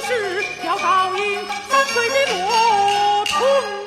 是要倒映三岁的罗通。